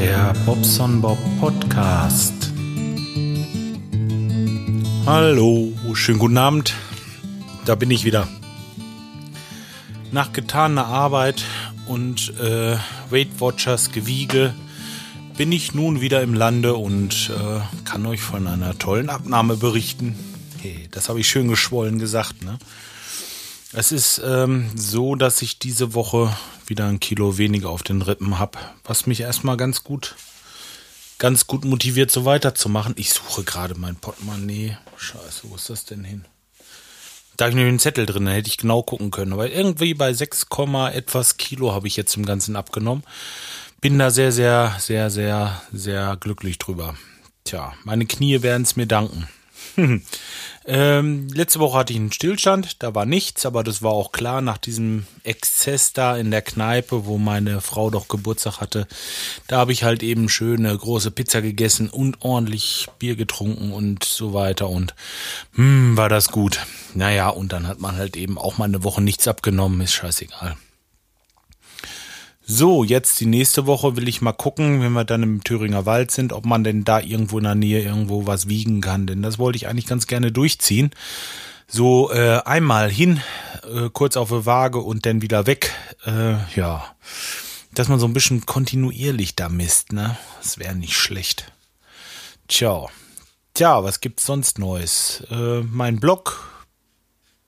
Der Bobson Bob Podcast. Hallo, schönen guten Abend. Da bin ich wieder. Nach getaner Arbeit und äh, Weight Watchers Gewiege bin ich nun wieder im Lande und äh, kann euch von einer tollen Abnahme berichten. Hey, das habe ich schön geschwollen gesagt, ne? Es ist ähm, so, dass ich diese Woche wieder ein Kilo weniger auf den Rippen habe, was mich erstmal ganz gut, ganz gut motiviert, so weiterzumachen. Ich suche gerade mein Portemonnaie. Scheiße, wo ist das denn hin? Da habe ich nämlich einen Zettel drin, da hätte ich genau gucken können. Aber irgendwie bei 6, etwas Kilo habe ich jetzt im Ganzen abgenommen. Bin da sehr, sehr, sehr, sehr, sehr glücklich drüber. Tja, meine Knie werden es mir danken. ähm, letzte Woche hatte ich einen Stillstand, da war nichts, aber das war auch klar nach diesem Exzess da in der Kneipe, wo meine Frau doch Geburtstag hatte. Da habe ich halt eben schöne große Pizza gegessen und ordentlich Bier getrunken und so weiter und hm, war das gut. Naja, und dann hat man halt eben auch mal eine Woche nichts abgenommen, ist scheißegal. So, jetzt die nächste Woche will ich mal gucken, wenn wir dann im Thüringer Wald sind, ob man denn da irgendwo in der Nähe irgendwo was wiegen kann. Denn das wollte ich eigentlich ganz gerne durchziehen. So äh, einmal hin, äh, kurz auf die Waage und dann wieder weg. Äh, ja, dass man so ein bisschen kontinuierlich da misst, ne? Das wäre nicht schlecht. Ciao. Tja, was gibt's sonst Neues? Äh, mein Blog,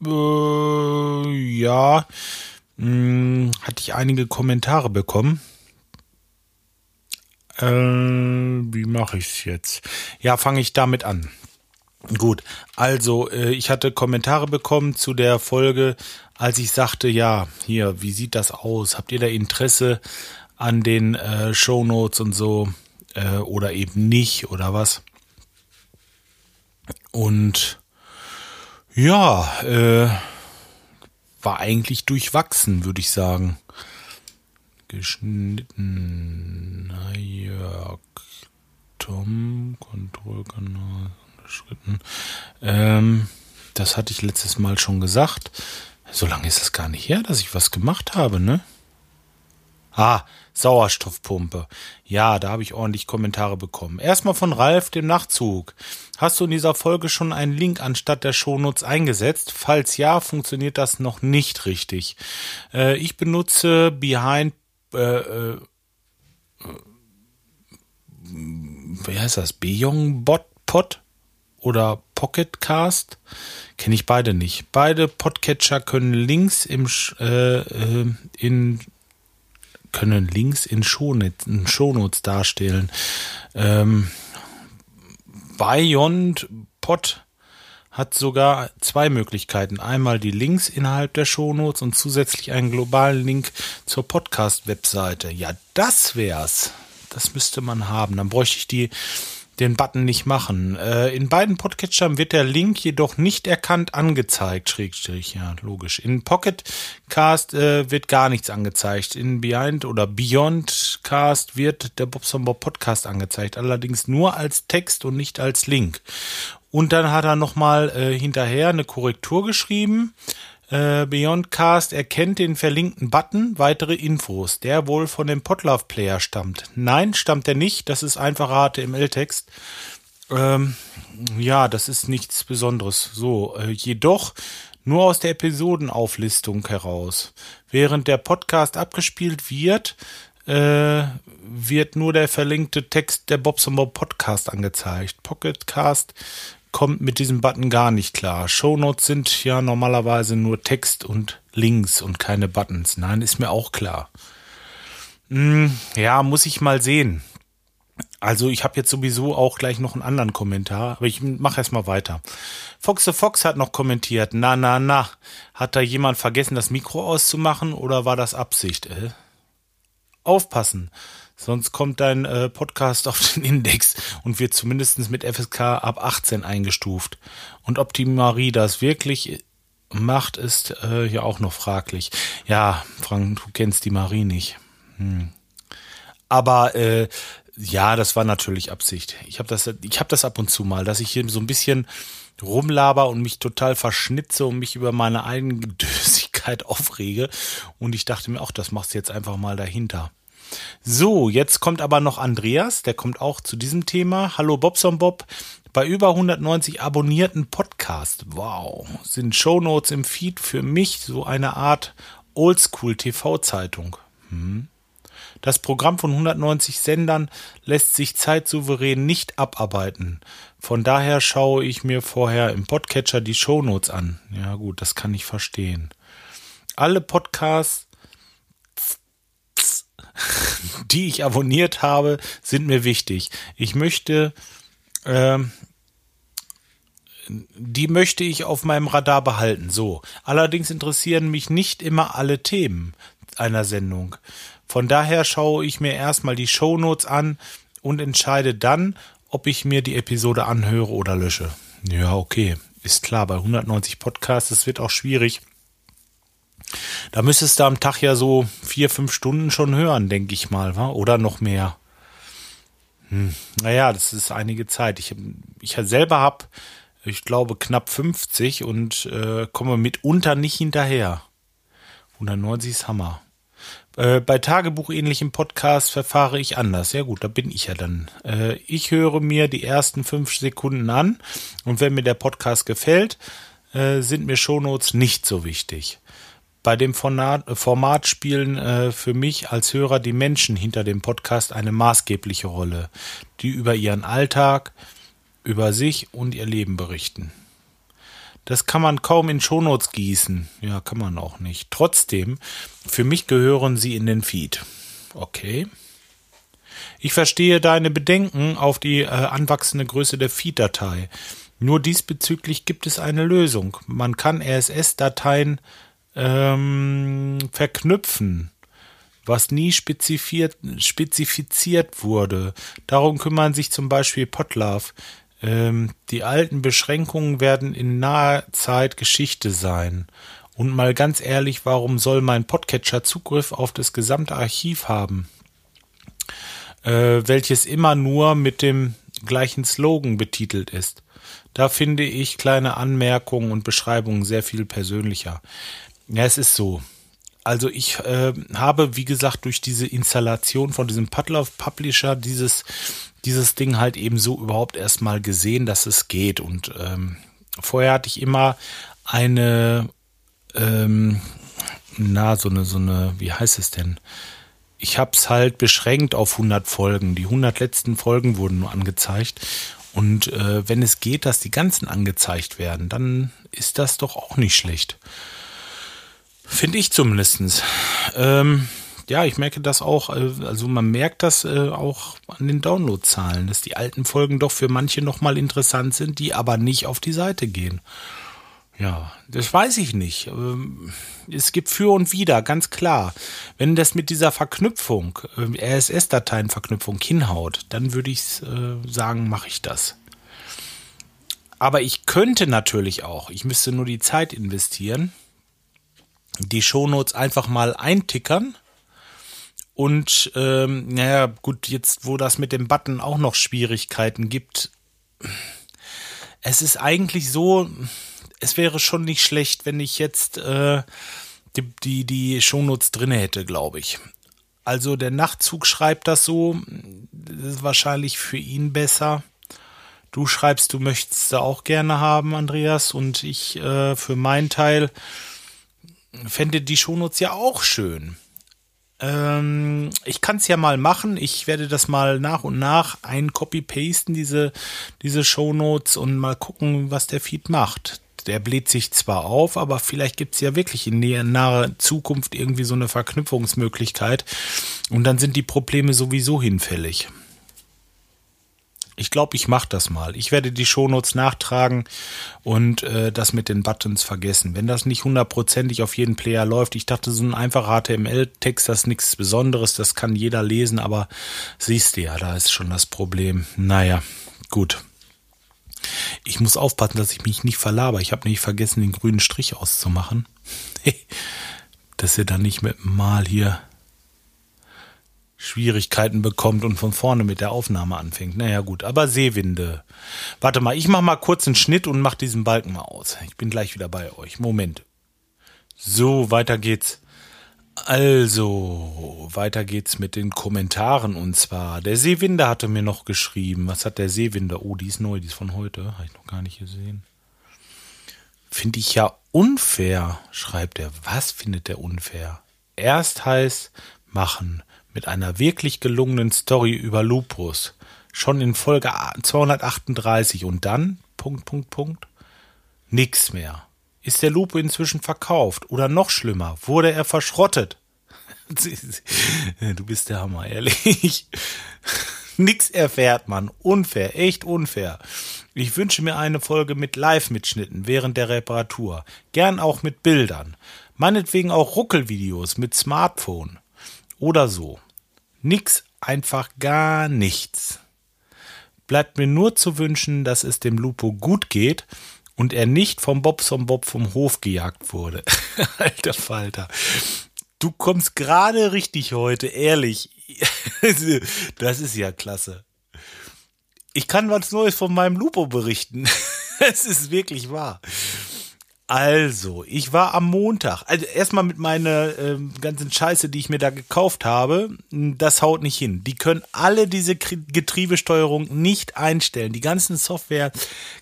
äh, ja, hm, hatte ich einige Kommentare bekommen. Äh, wie mache ich es jetzt? Ja, fange ich damit an. Gut, also äh, ich hatte Kommentare bekommen zu der Folge, als ich sagte, ja, hier, wie sieht das aus? Habt ihr da Interesse an den äh, Show Notes und so äh, oder eben nicht oder was? Und ja, äh, war eigentlich durchwachsen, würde ich sagen. Geschnitten, Jörg, Tom, Kontrollkanal, unterschritten. Ähm, das hatte ich letztes Mal schon gesagt. So lange ist es gar nicht her, dass ich was gemacht habe, ne? Ah, Sauerstoffpumpe. Ja, da habe ich ordentlich Kommentare bekommen. Erstmal von Ralf, dem Nachtzug. Hast du in dieser Folge schon einen Link anstatt der Shownotes eingesetzt? Falls ja, funktioniert das noch nicht richtig. Äh, ich benutze Behind äh, äh, wie heißt das? Beyond Bot Pod oder Pocketcast? Kenne ich beide nicht. Beide Podcatcher können Links im äh, äh, in können Links in Shownotes darstellen. Ähm, Beyond Pod hat sogar zwei Möglichkeiten. Einmal die Links innerhalb der Shownotes und zusätzlich einen globalen Link zur Podcast-Webseite. Ja, das wär's. Das müsste man haben. Dann bräuchte ich die den Button nicht machen. Äh, in beiden Podcatchern wird der Link jedoch nicht erkannt angezeigt. Schrägstrich, ja, logisch. In Pocketcast äh, wird gar nichts angezeigt. In Behind oder Beyond Cast wird der Bobson Bob Podcast angezeigt. Allerdings nur als Text und nicht als Link. Und dann hat er nochmal äh, hinterher eine Korrektur geschrieben. Äh, Beyondcast erkennt den verlinkten Button weitere Infos, der wohl von dem Podlove Player stammt. Nein, stammt er nicht. Das ist einfacher HTML-Text. Ähm, ja, das ist nichts Besonderes. So, äh, jedoch nur aus der Episodenauflistung heraus. Während der Podcast abgespielt wird, äh, wird nur der verlinkte Text der Bobs Bob Podcast angezeigt. Pocketcast kommt mit diesem Button gar nicht klar. Shownotes sind ja normalerweise nur Text und Links und keine Buttons. Nein, ist mir auch klar. Hm, ja, muss ich mal sehen. Also ich habe jetzt sowieso auch gleich noch einen anderen Kommentar, aber ich mache erst mal weiter. Fox the Fox hat noch kommentiert, na, na, na, hat da jemand vergessen, das Mikro auszumachen oder war das Absicht? Äh? Aufpassen. Sonst kommt dein äh, Podcast auf den Index und wird zumindest mit FSK ab 18 eingestuft. Und ob die Marie das wirklich macht, ist äh, ja auch noch fraglich. Ja, Frank, du kennst die Marie nicht. Hm. Aber äh, ja, das war natürlich Absicht. Ich habe das, ich habe das ab und zu mal, dass ich hier so ein bisschen rumlaber und mich total verschnitze und mich über meine eigene aufrege. Und ich dachte mir auch, das machst du jetzt einfach mal dahinter. So, jetzt kommt aber noch Andreas, der kommt auch zu diesem Thema. Hallo Bobson Bob. Bei über 190 abonnierten Podcast, wow, sind Shownotes im Feed für mich so eine Art Oldschool TV-Zeitung. Hm. Das Programm von 190 Sendern lässt sich zeitsouverän nicht abarbeiten. Von daher schaue ich mir vorher im Podcatcher die Shownotes an. Ja gut, das kann ich verstehen. Alle Podcasts, die ich abonniert habe, sind mir wichtig. Ich möchte, äh, die möchte ich auf meinem Radar behalten. So. Allerdings interessieren mich nicht immer alle Themen einer Sendung. Von daher schaue ich mir erstmal die Shownotes an und entscheide dann, ob ich mir die Episode anhöre oder lösche. Ja, okay. Ist klar, bei 190 Podcasts, es wird auch schwierig. Da müsstest du am Tag ja so vier, fünf Stunden schon hören, denke ich mal, wa? oder noch mehr. Hm. Naja, das ist einige Zeit. Ich, ich selber habe, ich glaube, knapp 50 und äh, komme mitunter nicht hinterher. 190 ist Hammer. Äh, bei tagebuchähnlichen Podcasts verfahre ich anders. Ja gut, da bin ich ja dann. Äh, ich höre mir die ersten fünf Sekunden an und wenn mir der Podcast gefällt, äh, sind mir Shownotes nicht so wichtig. Bei dem Format, spielen äh, für mich als Hörer die Menschen hinter dem Podcast eine maßgebliche Rolle, die über ihren Alltag, über sich und ihr Leben berichten. Das kann man kaum in Shownotes gießen. Ja, kann man auch nicht. Trotzdem, für mich gehören sie in den Feed. Okay. Ich verstehe deine Bedenken auf die äh, anwachsende Größe der Feed-Datei. Nur diesbezüglich gibt es eine Lösung. Man kann RSS-Dateien ähm, verknüpfen, was nie spezifiziert, spezifiziert wurde. Darum kümmern sich zum Beispiel Potlove. Ähm, die alten Beschränkungen werden in naher Zeit Geschichte sein. Und mal ganz ehrlich, warum soll mein Podcatcher Zugriff auf das gesamte Archiv haben? Äh, welches immer nur mit dem gleichen Slogan betitelt ist. Da finde ich kleine Anmerkungen und Beschreibungen sehr viel persönlicher. Ja, es ist so. Also ich äh, habe, wie gesagt, durch diese Installation von diesem Padlove Publisher dieses dieses Ding halt eben so überhaupt erstmal gesehen, dass es geht. Und ähm, vorher hatte ich immer eine, ähm, na, so eine, so eine, wie heißt es denn? Ich habe es halt beschränkt auf 100 Folgen. Die 100 letzten Folgen wurden nur angezeigt. Und äh, wenn es geht, dass die ganzen angezeigt werden, dann ist das doch auch nicht schlecht. Finde ich zumindestens. Ähm, ja, ich merke das auch, äh, also man merkt das äh, auch an den Downloadzahlen, dass die alten Folgen doch für manche nochmal interessant sind, die aber nicht auf die Seite gehen. Ja, das weiß ich nicht. Ähm, es gibt für und wider, ganz klar. Wenn das mit dieser Verknüpfung, äh, RSS-Dateienverknüpfung hinhaut, dann würde ich sagen, mache ich das. Aber ich könnte natürlich auch, ich müsste nur die Zeit investieren, die Shownotes einfach mal eintickern und ähm, naja, gut, jetzt wo das mit dem Button auch noch Schwierigkeiten gibt, es ist eigentlich so, es wäre schon nicht schlecht, wenn ich jetzt äh, die, die, die Shownotes drinne hätte, glaube ich. Also der Nachtzug schreibt das so, das ist wahrscheinlich für ihn besser. Du schreibst, du möchtest da auch gerne haben, Andreas, und ich äh, für meinen Teil fände die Shownotes ja auch schön. Ähm, ich kann es ja mal machen. Ich werde das mal nach und nach ein Copy-Pasten, diese, diese Shownotes und mal gucken, was der Feed macht. Der bläht sich zwar auf, aber vielleicht gibt es ja wirklich in naher Zukunft irgendwie so eine Verknüpfungsmöglichkeit und dann sind die Probleme sowieso hinfällig. Ich glaube, ich mache das mal. Ich werde die Shownotes nachtragen und äh, das mit den Buttons vergessen. Wenn das nicht hundertprozentig auf jeden Player läuft, ich dachte, so ein einfacher HTML-Text, das ist nichts Besonderes, das kann jeder lesen, aber siehst du ja, da ist schon das Problem. Naja, gut. Ich muss aufpassen, dass ich mich nicht verlaber. Ich habe nämlich vergessen, den grünen Strich auszumachen. dass ihr dann nicht mit mal hier Schwierigkeiten bekommt und von vorne mit der Aufnahme anfängt. Naja gut, aber Seewinde. Warte mal, ich mach mal kurz einen Schnitt und mach diesen Balken mal aus. Ich bin gleich wieder bei euch. Moment. So, weiter geht's. Also, weiter geht's mit den Kommentaren und zwar, der Seewinder hatte mir noch geschrieben. Was hat der Seewinder? Oh, die ist neu, die ist von heute. Habe ich noch gar nicht gesehen. Finde ich ja unfair, schreibt er. Was findet er unfair? Erst heißt machen mit einer wirklich gelungenen Story über Lupus. Schon in Folge 238 und dann, Punkt, Punkt, Punkt, nix mehr. Ist der Lupo inzwischen verkauft? Oder noch schlimmer, wurde er verschrottet? Du bist der Hammer, ehrlich. Nix erfährt man. Unfair, echt unfair. Ich wünsche mir eine Folge mit Live-Mitschnitten während der Reparatur. Gern auch mit Bildern. Meinetwegen auch Ruckelvideos mit Smartphone. Oder so. Nix, einfach gar nichts. Bleibt mir nur zu wünschen, dass es dem Lupo gut geht und er nicht vom Bobson Bob vom Hof gejagt wurde. Alter Falter. Du kommst gerade richtig heute, ehrlich. das ist ja klasse. Ich kann was Neues von meinem Lupo berichten. es ist wirklich wahr. Also, ich war am Montag, also erstmal mit meiner äh, ganzen Scheiße, die ich mir da gekauft habe, das haut nicht hin. Die können alle diese Getriebesteuerung nicht einstellen. Die ganzen Software,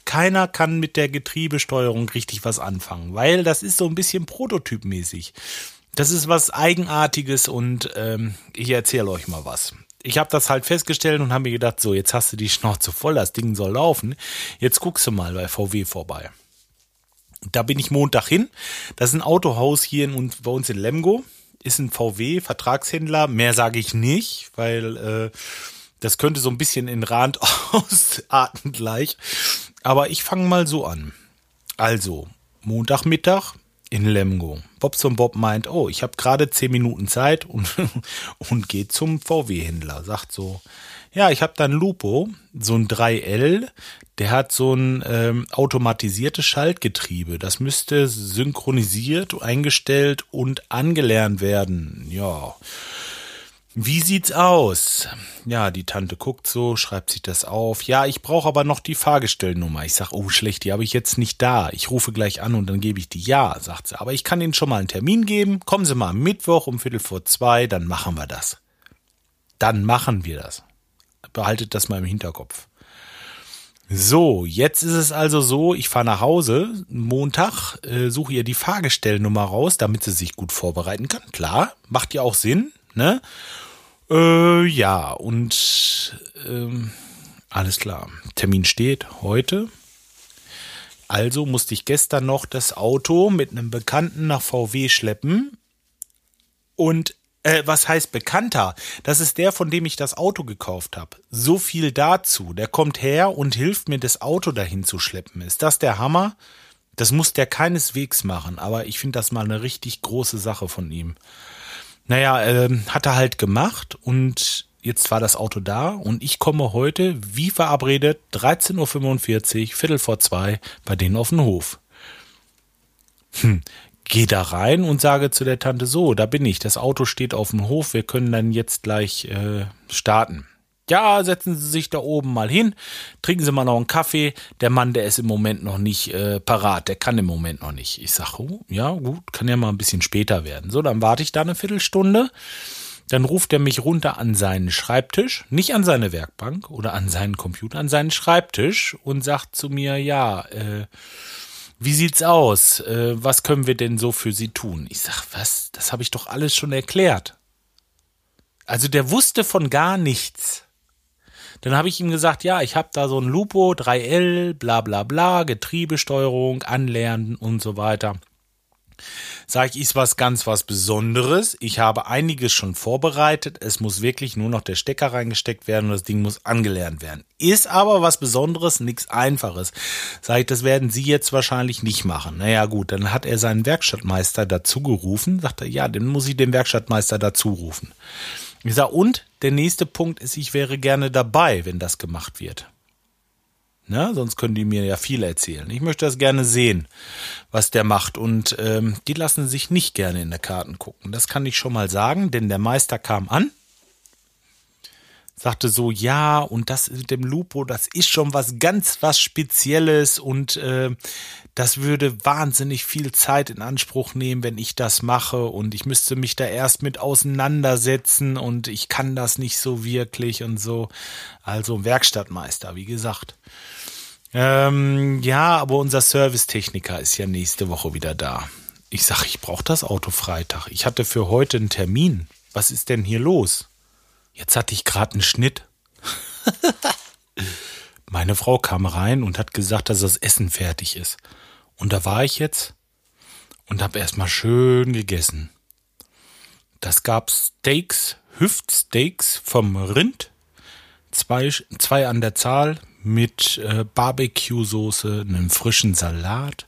keiner kann mit der Getriebesteuerung richtig was anfangen, weil das ist so ein bisschen prototypmäßig. Das ist was Eigenartiges und ähm, ich erzähle euch mal was. Ich habe das halt festgestellt und habe mir gedacht, so, jetzt hast du die Schnauze voll, das Ding soll laufen. Jetzt guckst du mal bei VW vorbei. Da bin ich Montag hin. Das ist ein Autohaus hier in, bei uns in Lemgo. Ist ein VW-Vertragshändler. Mehr sage ich nicht, weil äh, das könnte so ein bisschen in Rand ausarten gleich. Aber ich fange mal so an. Also, Montagmittag in Lemgo. Bobson Bob meint, oh, ich habe gerade zehn Minuten Zeit und, und geht zum VW-Händler. Sagt so, ja, ich habe da ein Lupo, so ein 3L, der hat so ein ähm, automatisiertes Schaltgetriebe. Das müsste synchronisiert, eingestellt und angelernt werden. Ja. Wie sieht's aus? Ja, die Tante guckt so, schreibt sich das auf. Ja, ich brauche aber noch die Fahrgestellnummer. Ich sag, oh schlecht, die habe ich jetzt nicht da. Ich rufe gleich an und dann gebe ich die. Ja, sagt sie. Aber ich kann Ihnen schon mal einen Termin geben. Kommen Sie mal am Mittwoch um Viertel vor zwei, dann machen wir das. Dann machen wir das. Behaltet das mal im Hinterkopf. So, jetzt ist es also so, ich fahre nach Hause, Montag, äh, suche ihr die Fahrgestellnummer raus, damit sie sich gut vorbereiten kann. Klar, macht ja auch Sinn, ne? Äh, ja, und ähm, alles klar. Termin steht heute. Also musste ich gestern noch das Auto mit einem Bekannten nach VW schleppen. Und äh, was heißt Bekannter? Das ist der, von dem ich das Auto gekauft habe. So viel dazu. Der kommt her und hilft mir, das Auto dahin zu schleppen. Ist das der Hammer? Das muss der keineswegs machen, aber ich finde das mal eine richtig große Sache von ihm. Naja, äh, hat er halt gemacht und jetzt war das Auto da und ich komme heute, wie verabredet, 13.45 Uhr, Viertel vor zwei, bei denen auf den Hof. Hm, Geh da rein und sage zu der Tante so, da bin ich, das Auto steht auf dem Hof, wir können dann jetzt gleich äh, starten. Ja, setzen Sie sich da oben mal hin, trinken Sie mal noch einen Kaffee. Der Mann, der ist im Moment noch nicht äh, parat, der kann im Moment noch nicht. Ich sage, oh, ja gut, kann ja mal ein bisschen später werden. So, dann warte ich da eine Viertelstunde. Dann ruft er mich runter an seinen Schreibtisch, nicht an seine Werkbank oder an seinen Computer, an seinen Schreibtisch und sagt zu mir, ja, äh, wie sieht's aus? Äh, was können wir denn so für Sie tun? Ich sag, was? Das habe ich doch alles schon erklärt. Also der wusste von gar nichts. Dann habe ich ihm gesagt, ja, ich habe da so ein Lupo 3L, bla bla bla, Getriebesteuerung, Anlernen und so weiter. Sag ich, ist was ganz was Besonderes. Ich habe einiges schon vorbereitet. Es muss wirklich nur noch der Stecker reingesteckt werden und das Ding muss angelernt werden. Ist aber was Besonderes, nichts Einfaches. Sag ich, das werden Sie jetzt wahrscheinlich nicht machen. Naja, gut, dann hat er seinen Werkstattmeister dazu gerufen. Sagt er, ja, dann muss ich den Werkstattmeister dazu rufen. Ich sag, und der nächste Punkt ist, ich wäre gerne dabei, wenn das gemacht wird. Ne? Sonst können die mir ja viel erzählen. Ich möchte das gerne sehen, was der macht. Und ähm, die lassen sich nicht gerne in der Karten gucken. Das kann ich schon mal sagen, denn der Meister kam an, sagte so, ja, und das mit dem Lupo, das ist schon was ganz was Spezielles und äh, das würde wahnsinnig viel Zeit in Anspruch nehmen, wenn ich das mache und ich müsste mich da erst mit auseinandersetzen und ich kann das nicht so wirklich und so. Also Werkstattmeister, wie gesagt. Ähm, ja, aber unser Servicetechniker ist ja nächste Woche wieder da. Ich sag, ich brauche das Auto Freitag. Ich hatte für heute einen Termin. Was ist denn hier los? Jetzt hatte ich gerade einen Schnitt. Meine Frau kam rein und hat gesagt, dass das Essen fertig ist. Und da war ich jetzt und habe erstmal schön gegessen. Das gab Steaks, Hüftsteaks vom Rind, zwei, zwei an der Zahl mit äh, Barbecue-Soße, einem frischen Salat,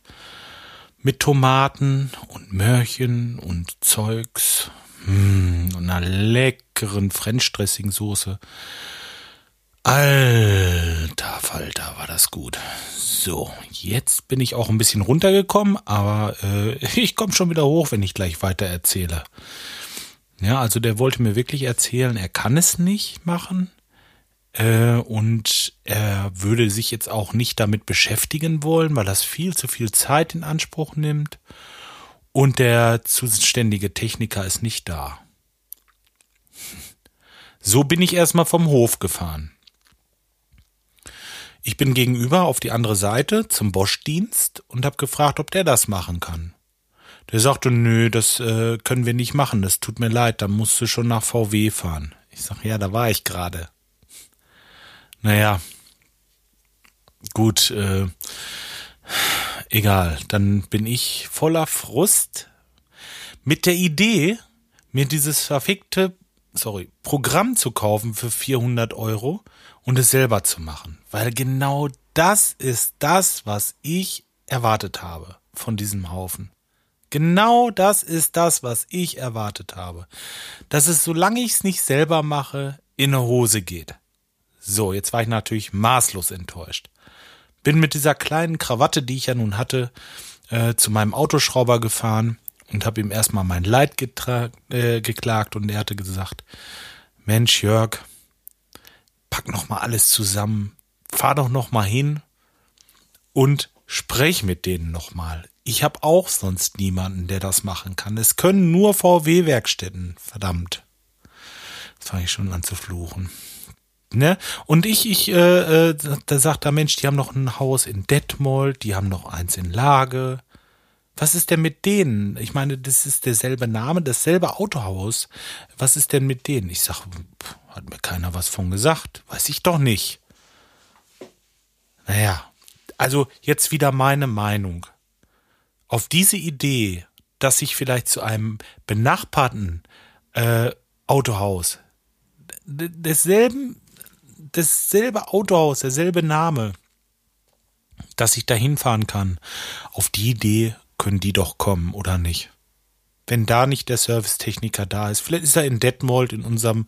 mit Tomaten und Möhrchen und Zeugs mm, und einer leckeren French Dressing Soße. Alter Falter, war das gut. So, jetzt bin ich auch ein bisschen runtergekommen, aber äh, ich komme schon wieder hoch, wenn ich gleich weiter erzähle. Ja, also der wollte mir wirklich erzählen, er kann es nicht machen äh, und er würde sich jetzt auch nicht damit beschäftigen wollen, weil das viel zu viel Zeit in Anspruch nimmt und der zuständige Techniker ist nicht da. So bin ich erstmal vom Hof gefahren. Ich bin gegenüber auf die andere Seite zum Bosch-Dienst und habe gefragt, ob der das machen kann. Der sagte, nö, das äh, können wir nicht machen, das tut mir leid, da musst du schon nach VW fahren. Ich sag, ja, da war ich gerade. Naja, gut, äh, egal, dann bin ich voller Frust mit der Idee, mir dieses verfickte, sorry, Programm zu kaufen für 400 Euro und es selber zu machen. Weil genau das ist das, was ich erwartet habe von diesem Haufen. Genau das ist das, was ich erwartet habe. Dass es, solange ich es nicht selber mache, in eine Hose geht. So, jetzt war ich natürlich maßlos enttäuscht. Bin mit dieser kleinen Krawatte, die ich ja nun hatte, äh, zu meinem Autoschrauber gefahren und habe ihm erstmal mein Leid äh, geklagt und er hatte gesagt, Mensch Jörg, pack noch mal alles zusammen, fahr doch noch mal hin und sprech mit denen noch mal. Ich habe auch sonst niemanden, der das machen kann. Es können nur VW-Werkstätten, verdammt. Das fange ich schon an zu fluchen. Ne? Und ich, ich, äh, äh, da sagt der Mensch, die haben noch ein Haus in Detmold, die haben noch eins in Lage. Was ist denn mit denen? Ich meine, das ist derselbe Name, dasselbe Autohaus. Was ist denn mit denen? Ich sag, hat mir keiner was von gesagt. Weiß ich doch nicht. Naja, also jetzt wieder meine Meinung. Auf diese Idee, dass ich vielleicht zu einem benachbarten äh, Autohaus desselben dasselbe Autohaus, derselbe Name, dass ich da hinfahren kann. Auf die Idee können die doch kommen, oder nicht? Wenn da nicht der Servicetechniker da ist, vielleicht ist er in Detmold in unserem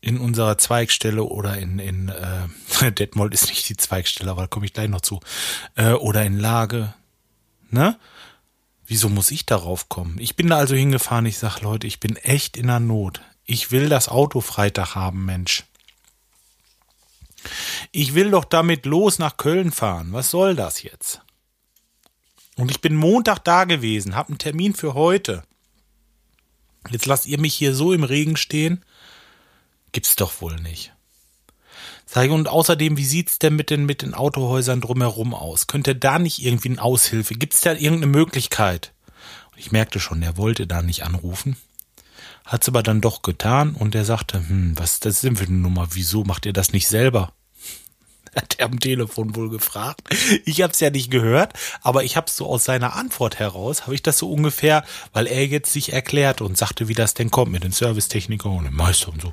in unserer Zweigstelle oder in in äh, Detmold ist nicht die Zweigstelle, aber da komme ich gleich noch zu äh, oder in Lage, ne? Wieso muss ich darauf kommen? Ich bin da also hingefahren. Ich sag Leute, ich bin echt in der Not. Ich will das Auto Freitag haben, Mensch. Ich will doch damit los nach Köln fahren. Was soll das jetzt? Und ich bin Montag da gewesen, habe einen Termin für heute. Jetzt lasst ihr mich hier so im Regen stehen? Gibt's doch wohl nicht. Sag ich, und außerdem, wie sieht's denn mit den, mit den Autohäusern drumherum aus? Könnte da nicht irgendwie eine Aushilfe? Gibt's da irgendeine Möglichkeit? Und ich merkte schon, er wollte da nicht anrufen. Hat's aber dann doch getan und er sagte, hm, was ist das denn für eine Nummer? Wieso macht ihr das nicht selber? hat er am Telefon wohl gefragt. Ich habe es ja nicht gehört, aber ich habe so aus seiner Antwort heraus, habe ich das so ungefähr, weil er jetzt sich erklärt und sagte, wie das denn kommt mit den Servicetechniker und dem Meister und so.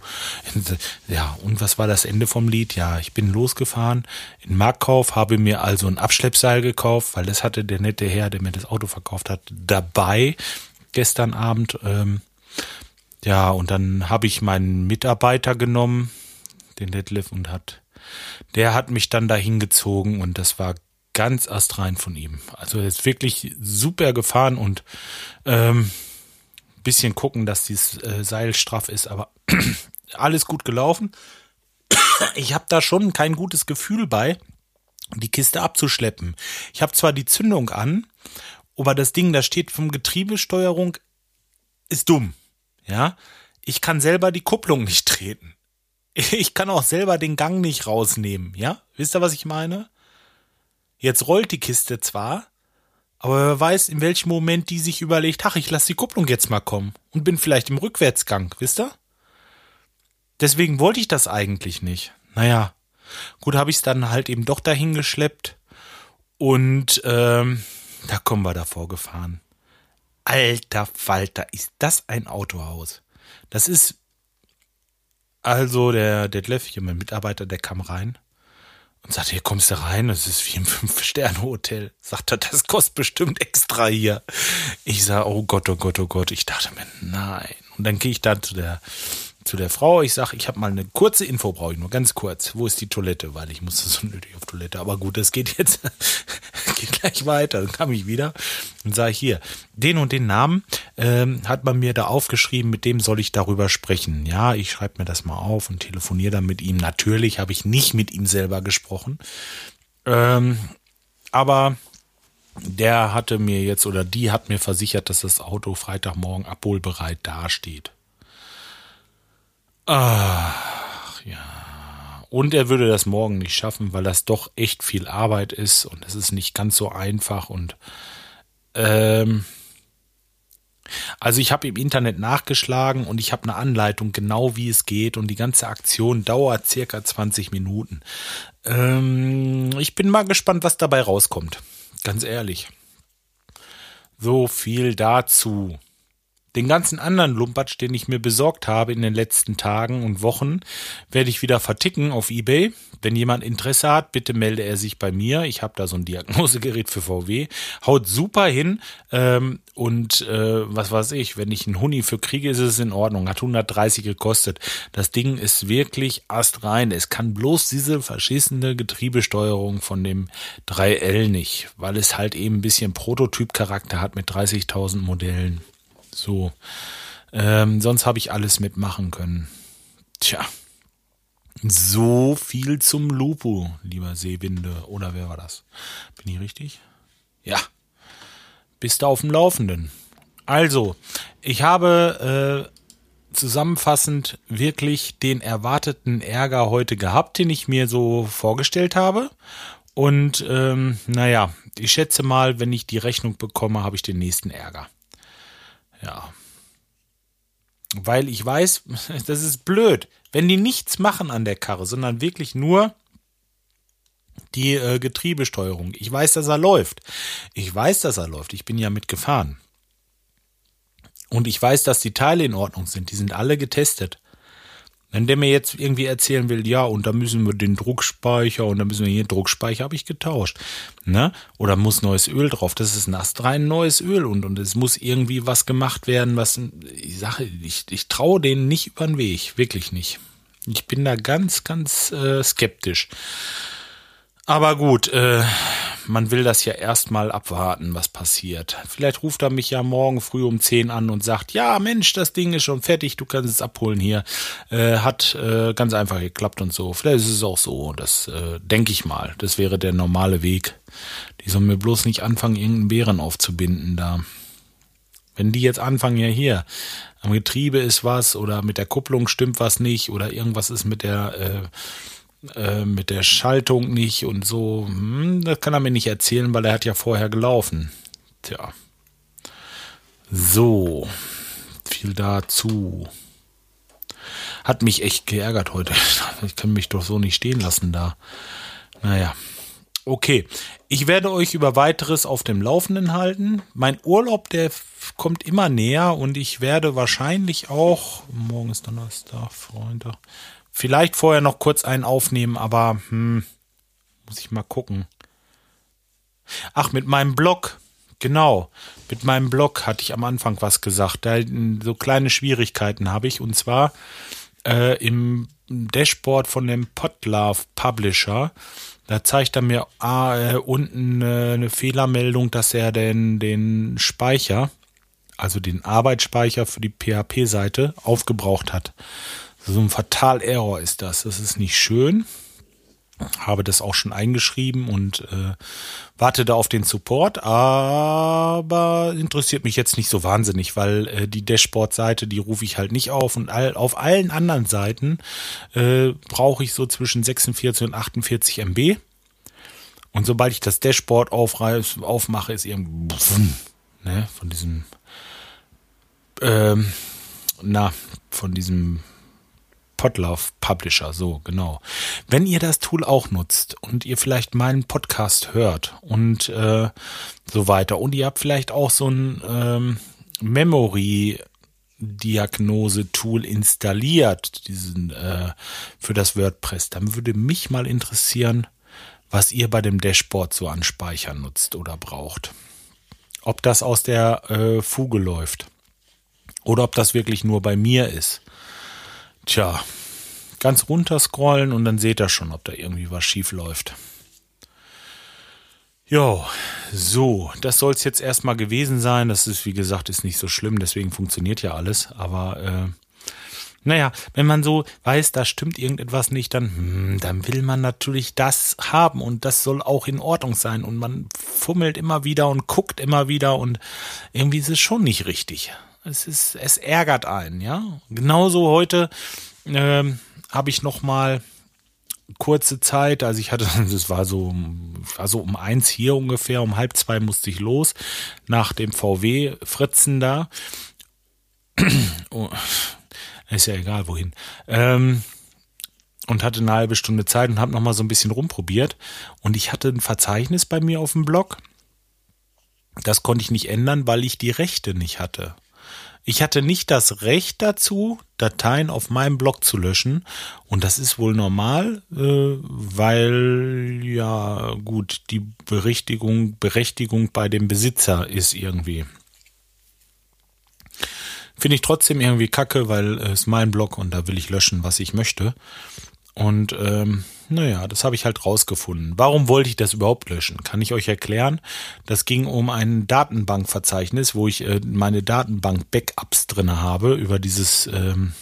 Ja, und was war das Ende vom Lied? Ja, ich bin losgefahren in Marktkauf, habe mir also ein Abschleppseil gekauft, weil das hatte der nette Herr, der mir das Auto verkauft hat, dabei gestern Abend. Ähm, ja, und dann habe ich meinen Mitarbeiter genommen, den Detlef, und hat der hat mich dann dahin gezogen und das war ganz astrein von ihm. Also er ist wirklich super gefahren und ähm, bisschen gucken, dass dieses äh, Seil straff ist, aber alles gut gelaufen. ich habe da schon kein gutes Gefühl bei, die Kiste abzuschleppen. Ich habe zwar die Zündung an, aber das Ding, da steht vom Getriebesteuerung, ist dumm. Ja, ich kann selber die Kupplung nicht treten. Ich kann auch selber den Gang nicht rausnehmen. Ja, wisst ihr, was ich meine? Jetzt rollt die Kiste zwar, aber wer weiß, in welchem Moment die sich überlegt, ach, ich lasse die Kupplung jetzt mal kommen und bin vielleicht im Rückwärtsgang, wisst ihr? Deswegen wollte ich das eigentlich nicht. Naja, gut, habe ich es dann halt eben doch dahin geschleppt und ähm, da kommen wir davor gefahren. Alter Falter, ist das ein Autohaus? Das ist also der Detlef, hier mein Mitarbeiter, der kam rein und sagte, hier kommst du rein, das ist wie im Fünf-Sterne-Hotel. Sagt er, das kostet bestimmt extra hier. Ich sah, oh Gott, oh Gott, oh Gott. Ich dachte mir, nein. Und dann gehe ich da zu der zu der Frau, ich sage, ich habe mal eine kurze Info, brauche ich nur ganz kurz. Wo ist die Toilette? Weil ich musste so nötig auf Toilette. Aber gut, das geht jetzt, geht gleich weiter. Dann kam ich wieder und sage hier, den und den Namen ähm, hat man mir da aufgeschrieben, mit dem soll ich darüber sprechen. Ja, ich schreibe mir das mal auf und telefoniere dann mit ihm. Natürlich habe ich nicht mit ihm selber gesprochen. Ähm, aber der hatte mir jetzt oder die hat mir versichert, dass das Auto Freitagmorgen abholbereit dasteht. Ach ja. Und er würde das morgen nicht schaffen, weil das doch echt viel Arbeit ist und es ist nicht ganz so einfach und ähm, also ich habe im Internet nachgeschlagen und ich habe eine Anleitung genau wie es geht und die ganze Aktion dauert circa 20 Minuten. Ähm, ich bin mal gespannt, was dabei rauskommt. Ganz ehrlich. So viel dazu. Den ganzen anderen Lumpatsch, den ich mir besorgt habe in den letzten Tagen und Wochen, werde ich wieder verticken auf eBay. Wenn jemand Interesse hat, bitte melde er sich bei mir. Ich habe da so ein Diagnosegerät für VW. Haut super hin. Ähm, und äh, was weiß ich, wenn ich einen Huni für kriege, ist es in Ordnung. Hat 130 gekostet. Das Ding ist wirklich astrein. Es kann bloß diese verschissene Getriebesteuerung von dem 3L nicht, weil es halt eben ein bisschen Prototypcharakter hat mit 30.000 Modellen. So. Ähm, sonst habe ich alles mitmachen können. Tja. So viel zum Lupo, lieber Seewinde. Oder wer war das? Bin ich richtig? Ja. Bist du auf dem Laufenden? Also, ich habe äh, zusammenfassend wirklich den erwarteten Ärger heute gehabt, den ich mir so vorgestellt habe. Und ähm, naja, ich schätze mal, wenn ich die Rechnung bekomme, habe ich den nächsten Ärger. Ja. Weil ich weiß, das ist blöd. Wenn die nichts machen an der Karre, sondern wirklich nur die äh, Getriebesteuerung. Ich weiß, dass er läuft. Ich weiß, dass er läuft. Ich bin ja mitgefahren. Und ich weiß, dass die Teile in Ordnung sind. Die sind alle getestet. Wenn der mir jetzt irgendwie erzählen will, ja, und da müssen wir den Druckspeicher und da müssen wir hier Druckspeicher habe ich getauscht, ne? Oder muss neues Öl drauf. Das ist ein astrein neues Öl und und es muss irgendwie was gemacht werden, was ich sage, ich, ich traue denen nicht über den Weg, wirklich nicht. Ich bin da ganz, ganz äh, skeptisch. Aber gut, äh, man will das ja erstmal abwarten, was passiert. Vielleicht ruft er mich ja morgen früh um 10 an und sagt, ja Mensch, das Ding ist schon fertig, du kannst es abholen hier. Äh, hat äh, ganz einfach geklappt und so. Vielleicht ist es auch so, das äh, denke ich mal. Das wäre der normale Weg. Die sollen mir bloß nicht anfangen, irgendeinen Bären aufzubinden da. Wenn die jetzt anfangen, ja hier, am Getriebe ist was oder mit der Kupplung stimmt was nicht oder irgendwas ist mit der äh, äh, mit der Schaltung nicht und so. Hm, das kann er mir nicht erzählen, weil er hat ja vorher gelaufen. Tja. So. Viel dazu. Hat mich echt geärgert heute. Ich kann mich doch so nicht stehen lassen da. Naja. Okay. Ich werde euch über weiteres auf dem Laufenden halten. Mein Urlaub, der kommt immer näher und ich werde wahrscheinlich auch, morgen ist Donnerstag, Freunde, Vielleicht vorher noch kurz einen aufnehmen, aber hm, muss ich mal gucken. Ach, mit meinem Blog. Genau. Mit meinem Blog hatte ich am Anfang was gesagt. Da so kleine Schwierigkeiten habe ich. Und zwar äh, im Dashboard von dem Podlove Publisher. Da zeigt er mir ah, äh, unten äh, eine Fehlermeldung, dass er den, den Speicher, also den Arbeitsspeicher für die PHP-Seite, aufgebraucht hat. So ein Fatal-Error ist das. Das ist nicht schön. Habe das auch schon eingeschrieben und äh, warte da auf den Support, aber interessiert mich jetzt nicht so wahnsinnig, weil äh, die Dashboard-Seite, die rufe ich halt nicht auf und all, auf allen anderen Seiten äh, brauche ich so zwischen 46 und 48 MB. Und sobald ich das Dashboard aufreiß, aufmache, ist irgendwie ne, von diesem ähm, na, von diesem Podlove Publisher, so genau. Wenn ihr das Tool auch nutzt und ihr vielleicht meinen Podcast hört und äh, so weiter und ihr habt vielleicht auch so ein ähm, Memory Diagnose-Tool installiert, diesen äh, für das WordPress, dann würde mich mal interessieren, was ihr bei dem Dashboard so an Speicher nutzt oder braucht. Ob das aus der äh, Fuge läuft oder ob das wirklich nur bei mir ist. Tja, ganz runter scrollen und dann seht ihr schon, ob da irgendwie was schief läuft. Jo, so, das soll es jetzt erstmal gewesen sein. Das ist, wie gesagt, ist nicht so schlimm, deswegen funktioniert ja alles. Aber äh, naja, wenn man so weiß, da stimmt irgendetwas nicht, dann, hm, dann will man natürlich das haben und das soll auch in Ordnung sein. Und man fummelt immer wieder und guckt immer wieder und irgendwie ist es schon nicht richtig. Es ist, es ärgert einen, ja. Genauso heute ähm, habe ich noch mal kurze Zeit, also ich hatte, das war so, war so um eins hier ungefähr, um halb zwei musste ich los nach dem VW Fritzen da. Oh, ist ja egal wohin. Ähm, und hatte eine halbe Stunde Zeit und habe noch mal so ein bisschen rumprobiert und ich hatte ein Verzeichnis bei mir auf dem Blog. Das konnte ich nicht ändern, weil ich die Rechte nicht hatte. Ich hatte nicht das Recht dazu, Dateien auf meinem Blog zu löschen. Und das ist wohl normal, äh, weil ja gut, die Berichtigung, Berechtigung bei dem Besitzer ist irgendwie. Finde ich trotzdem irgendwie kacke, weil es ist mein Blog und da will ich löschen, was ich möchte. Und ähm, naja, das habe ich halt rausgefunden. Warum wollte ich das überhaupt löschen? Kann ich euch erklären. Das ging um ein Datenbankverzeichnis, wo ich äh, meine Datenbank-Backups drin habe über dieses ähm,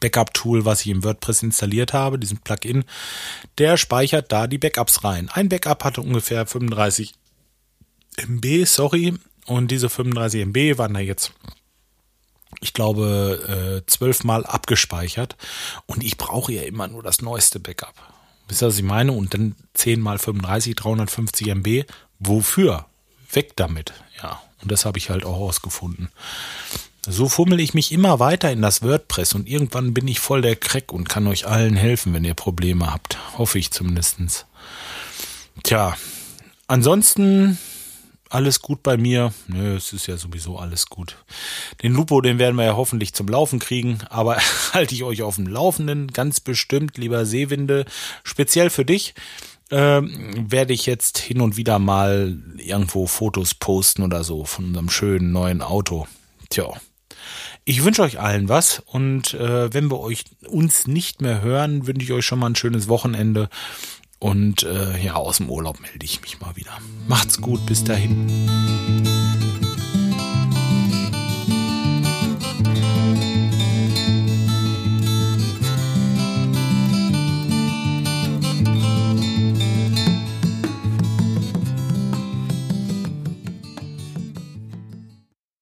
Backup-Tool, was ich im WordPress installiert habe, diesen Plugin. Der speichert da die Backups rein. Ein Backup hatte ungefähr 35 MB, sorry. Und diese 35 MB waren da jetzt ich glaube, äh, zwölfmal abgespeichert. Und ich brauche ja immer nur das neueste Backup. Wisst ihr, was ich meine? Und dann 10 mal 35, 350 MB. Wofür? Weg damit. Ja. Und das habe ich halt auch ausgefunden. So fummel ich mich immer weiter in das WordPress und irgendwann bin ich voll der Crack und kann euch allen helfen, wenn ihr Probleme habt. Hoffe ich zumindestens. Tja, ansonsten alles gut bei mir? Nö, es ist ja sowieso alles gut. Den Lupo, den werden wir ja hoffentlich zum Laufen kriegen, aber halte ich euch auf dem Laufenden, ganz bestimmt, lieber Seewinde, speziell für dich. Ähm, werde ich jetzt hin und wieder mal irgendwo Fotos posten oder so von unserem schönen neuen Auto. Tja. Ich wünsche euch allen was und äh, wenn wir euch uns nicht mehr hören, wünsche ich euch schon mal ein schönes Wochenende und äh, ja, aus dem Urlaub melde ich mich mal wieder. Macht's gut, bis dahin.